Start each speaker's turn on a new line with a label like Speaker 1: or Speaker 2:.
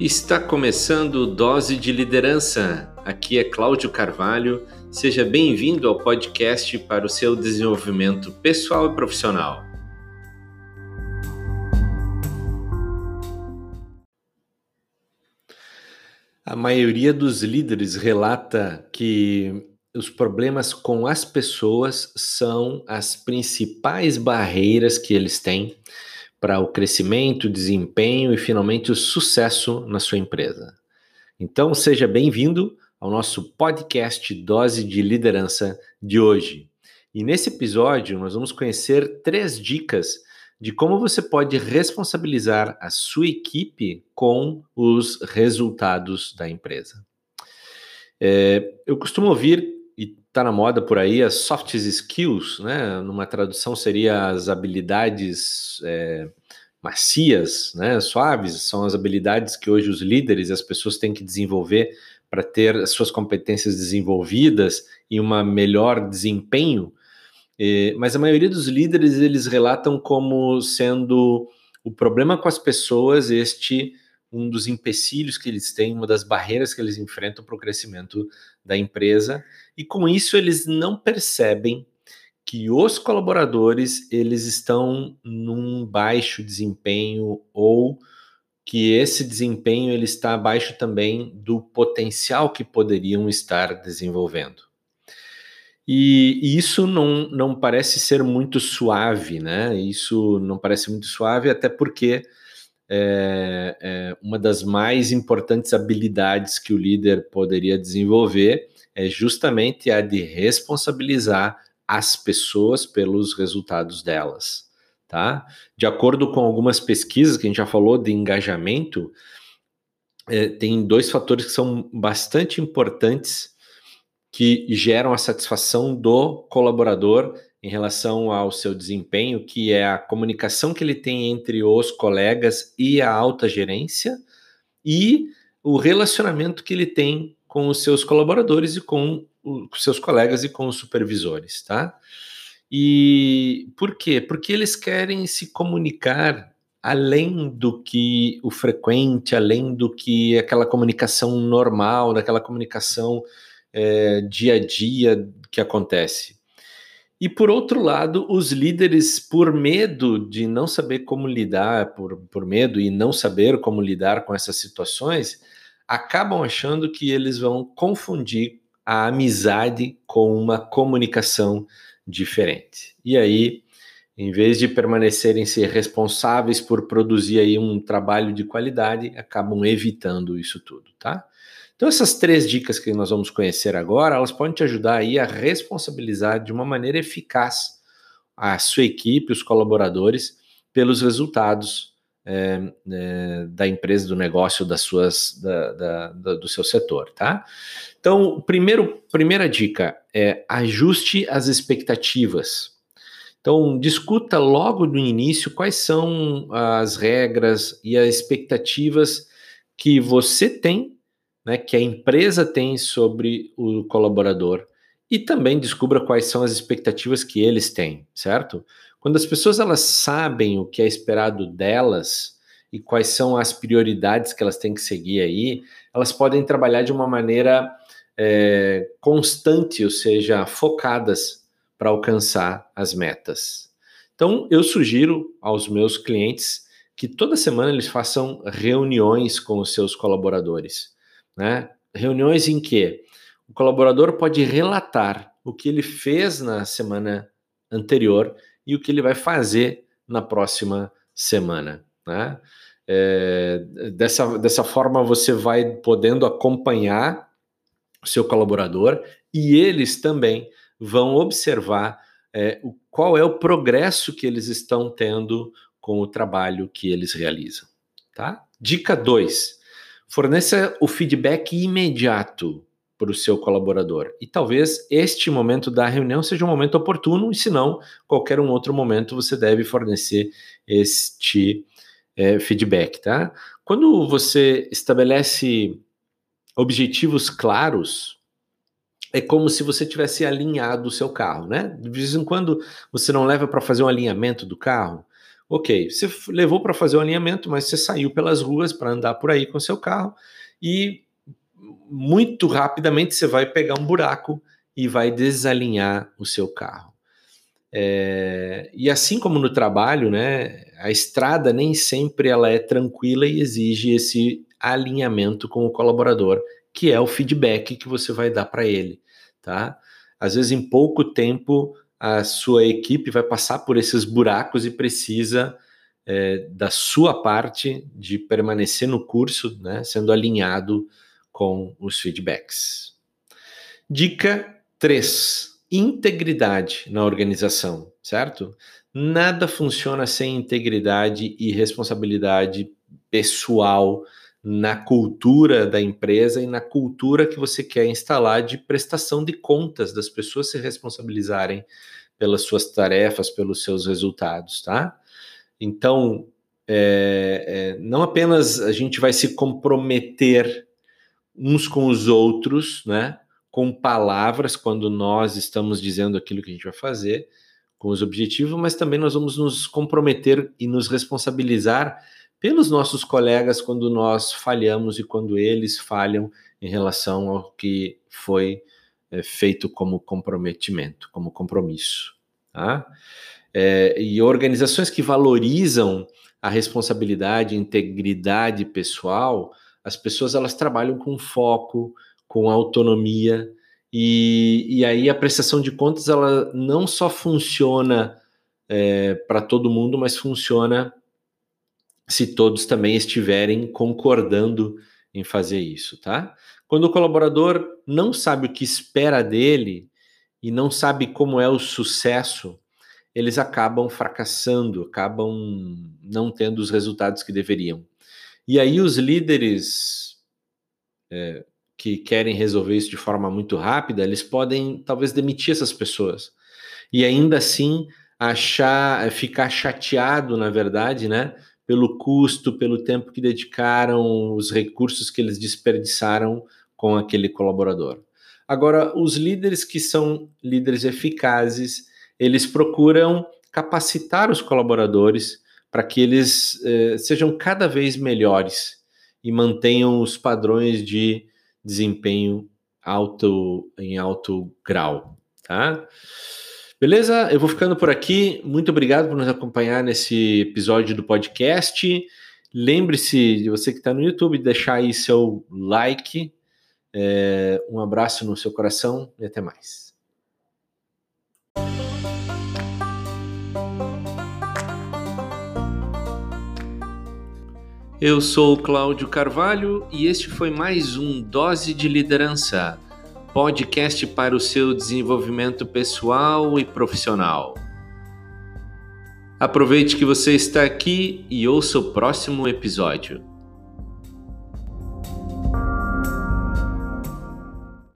Speaker 1: Está começando Dose de Liderança. Aqui é Cláudio Carvalho. Seja bem-vindo ao podcast para o seu desenvolvimento pessoal e profissional. A maioria dos líderes relata que os problemas com as pessoas são as principais barreiras que eles têm para o crescimento, desempenho e finalmente o sucesso na sua empresa. Então, seja bem-vindo ao nosso podcast Dose de Liderança de hoje. E nesse episódio, nós vamos conhecer três dicas de como você pode responsabilizar a sua equipe com os resultados da empresa. É, eu costumo ouvir, está na moda por aí, as soft skills, né? Numa tradução seria as habilidades é, macias, né? Suaves, são as habilidades que hoje os líderes as pessoas têm que desenvolver para ter as suas competências desenvolvidas e um melhor desempenho é, mas a maioria dos líderes eles relatam como sendo o problema com as pessoas este um dos empecilhos que eles têm, uma das barreiras que eles enfrentam para o crescimento da empresa, e com isso eles não percebem que os colaboradores eles estão num baixo desempenho ou que esse desempenho ele está abaixo também do potencial que poderiam estar desenvolvendo. E, e, isso não, não parece ser muito suave, né? Isso não parece muito suave, até porque é, é, uma das mais importantes habilidades que o líder poderia desenvolver é justamente a de responsabilizar as pessoas pelos resultados delas, tá? De acordo com algumas pesquisas que a gente já falou de engajamento, é, tem dois fatores que são bastante importantes que geram a satisfação do colaborador em relação ao seu desempenho, que é a comunicação que ele tem entre os colegas e a alta gerência, e o relacionamento que ele tem com os seus colaboradores e com os seus colegas e com os supervisores, tá? E por quê? Porque eles querem se comunicar além do que o frequente, além do que aquela comunicação normal, daquela comunicação é, dia a dia que acontece. E por outro lado, os líderes, por medo de não saber como lidar, por, por medo e não saber como lidar com essas situações, acabam achando que eles vão confundir a amizade com uma comunicação diferente. E aí, em vez de permanecerem ser responsáveis por produzir aí um trabalho de qualidade, acabam evitando isso tudo, tá? Então, essas três dicas que nós vamos conhecer agora, elas podem te ajudar aí a responsabilizar de uma maneira eficaz a sua equipe, os colaboradores, pelos resultados é, é, da empresa, do negócio, das suas, da, da, da, do seu setor, tá? Então, primeiro, primeira dica é ajuste as expectativas. Então, discuta logo no início quais são as regras e as expectativas que você tem né, que a empresa tem sobre o colaborador e também descubra quais são as expectativas que eles têm, certo? Quando as pessoas elas sabem o que é esperado delas e quais são as prioridades que elas têm que seguir aí, elas podem trabalhar de uma maneira é, constante, ou seja, focadas para alcançar as metas. Então, eu sugiro aos meus clientes que toda semana eles façam reuniões com os seus colaboradores né? Reuniões em que o colaborador pode relatar o que ele fez na semana anterior e o que ele vai fazer na próxima semana. Né? É, dessa, dessa forma, você vai podendo acompanhar o seu colaborador e eles também vão observar é, o, qual é o progresso que eles estão tendo com o trabalho que eles realizam. Tá? Dica 2 Forneça o feedback imediato para o seu colaborador. E talvez este momento da reunião seja um momento oportuno, e se não, qualquer um outro momento você deve fornecer este é, feedback, tá? Quando você estabelece objetivos claros, é como se você tivesse alinhado o seu carro, né? De vez em quando você não leva para fazer um alinhamento do carro. Ok, você levou para fazer o alinhamento, mas você saiu pelas ruas para andar por aí com seu carro e muito rapidamente você vai pegar um buraco e vai desalinhar o seu carro. É, e assim como no trabalho, né, a estrada nem sempre ela é tranquila e exige esse alinhamento com o colaborador, que é o feedback que você vai dar para ele, tá? Às vezes em pouco tempo a sua equipe vai passar por esses buracos e precisa é, da sua parte de permanecer no curso, né, sendo alinhado com os feedbacks. Dica 3: integridade na organização, certo? Nada funciona sem integridade e responsabilidade pessoal na cultura da empresa e na cultura que você quer instalar de prestação de contas, das pessoas se responsabilizarem pelas suas tarefas, pelos seus resultados, tá? Então, é, é, não apenas a gente vai se comprometer uns com os outros, né? Com palavras, quando nós estamos dizendo aquilo que a gente vai fazer, com os objetivos, mas também nós vamos nos comprometer e nos responsabilizar pelos nossos colegas quando nós falhamos e quando eles falham em relação ao que foi é, feito como comprometimento, como compromisso. Tá? É, e organizações que valorizam a responsabilidade, a integridade pessoal, as pessoas elas trabalham com foco, com autonomia, e, e aí a prestação de contas ela não só funciona é, para todo mundo, mas funciona se todos também estiverem concordando em fazer isso, tá? Quando o colaborador não sabe o que espera dele e não sabe como é o sucesso, eles acabam fracassando, acabam não tendo os resultados que deveriam. E aí os líderes é, que querem resolver isso de forma muito rápida, eles podem talvez demitir essas pessoas e ainda assim achar, ficar chateado, na verdade, né, pelo custo, pelo tempo que dedicaram, os recursos que eles desperdiçaram com aquele colaborador. Agora, os líderes que são líderes eficazes, eles procuram capacitar os colaboradores para que eles eh, sejam cada vez melhores e mantenham os padrões de desempenho alto em alto grau, tá? Beleza? Eu vou ficando por aqui. Muito obrigado por nos acompanhar nesse episódio do podcast. Lembre-se de você que está no YouTube, deixar aí seu like. É, um abraço no seu coração e até mais. Eu sou Cláudio Carvalho e este foi mais um Dose de Liderança, podcast para o seu desenvolvimento pessoal e profissional. Aproveite que você está aqui e ouça o próximo episódio.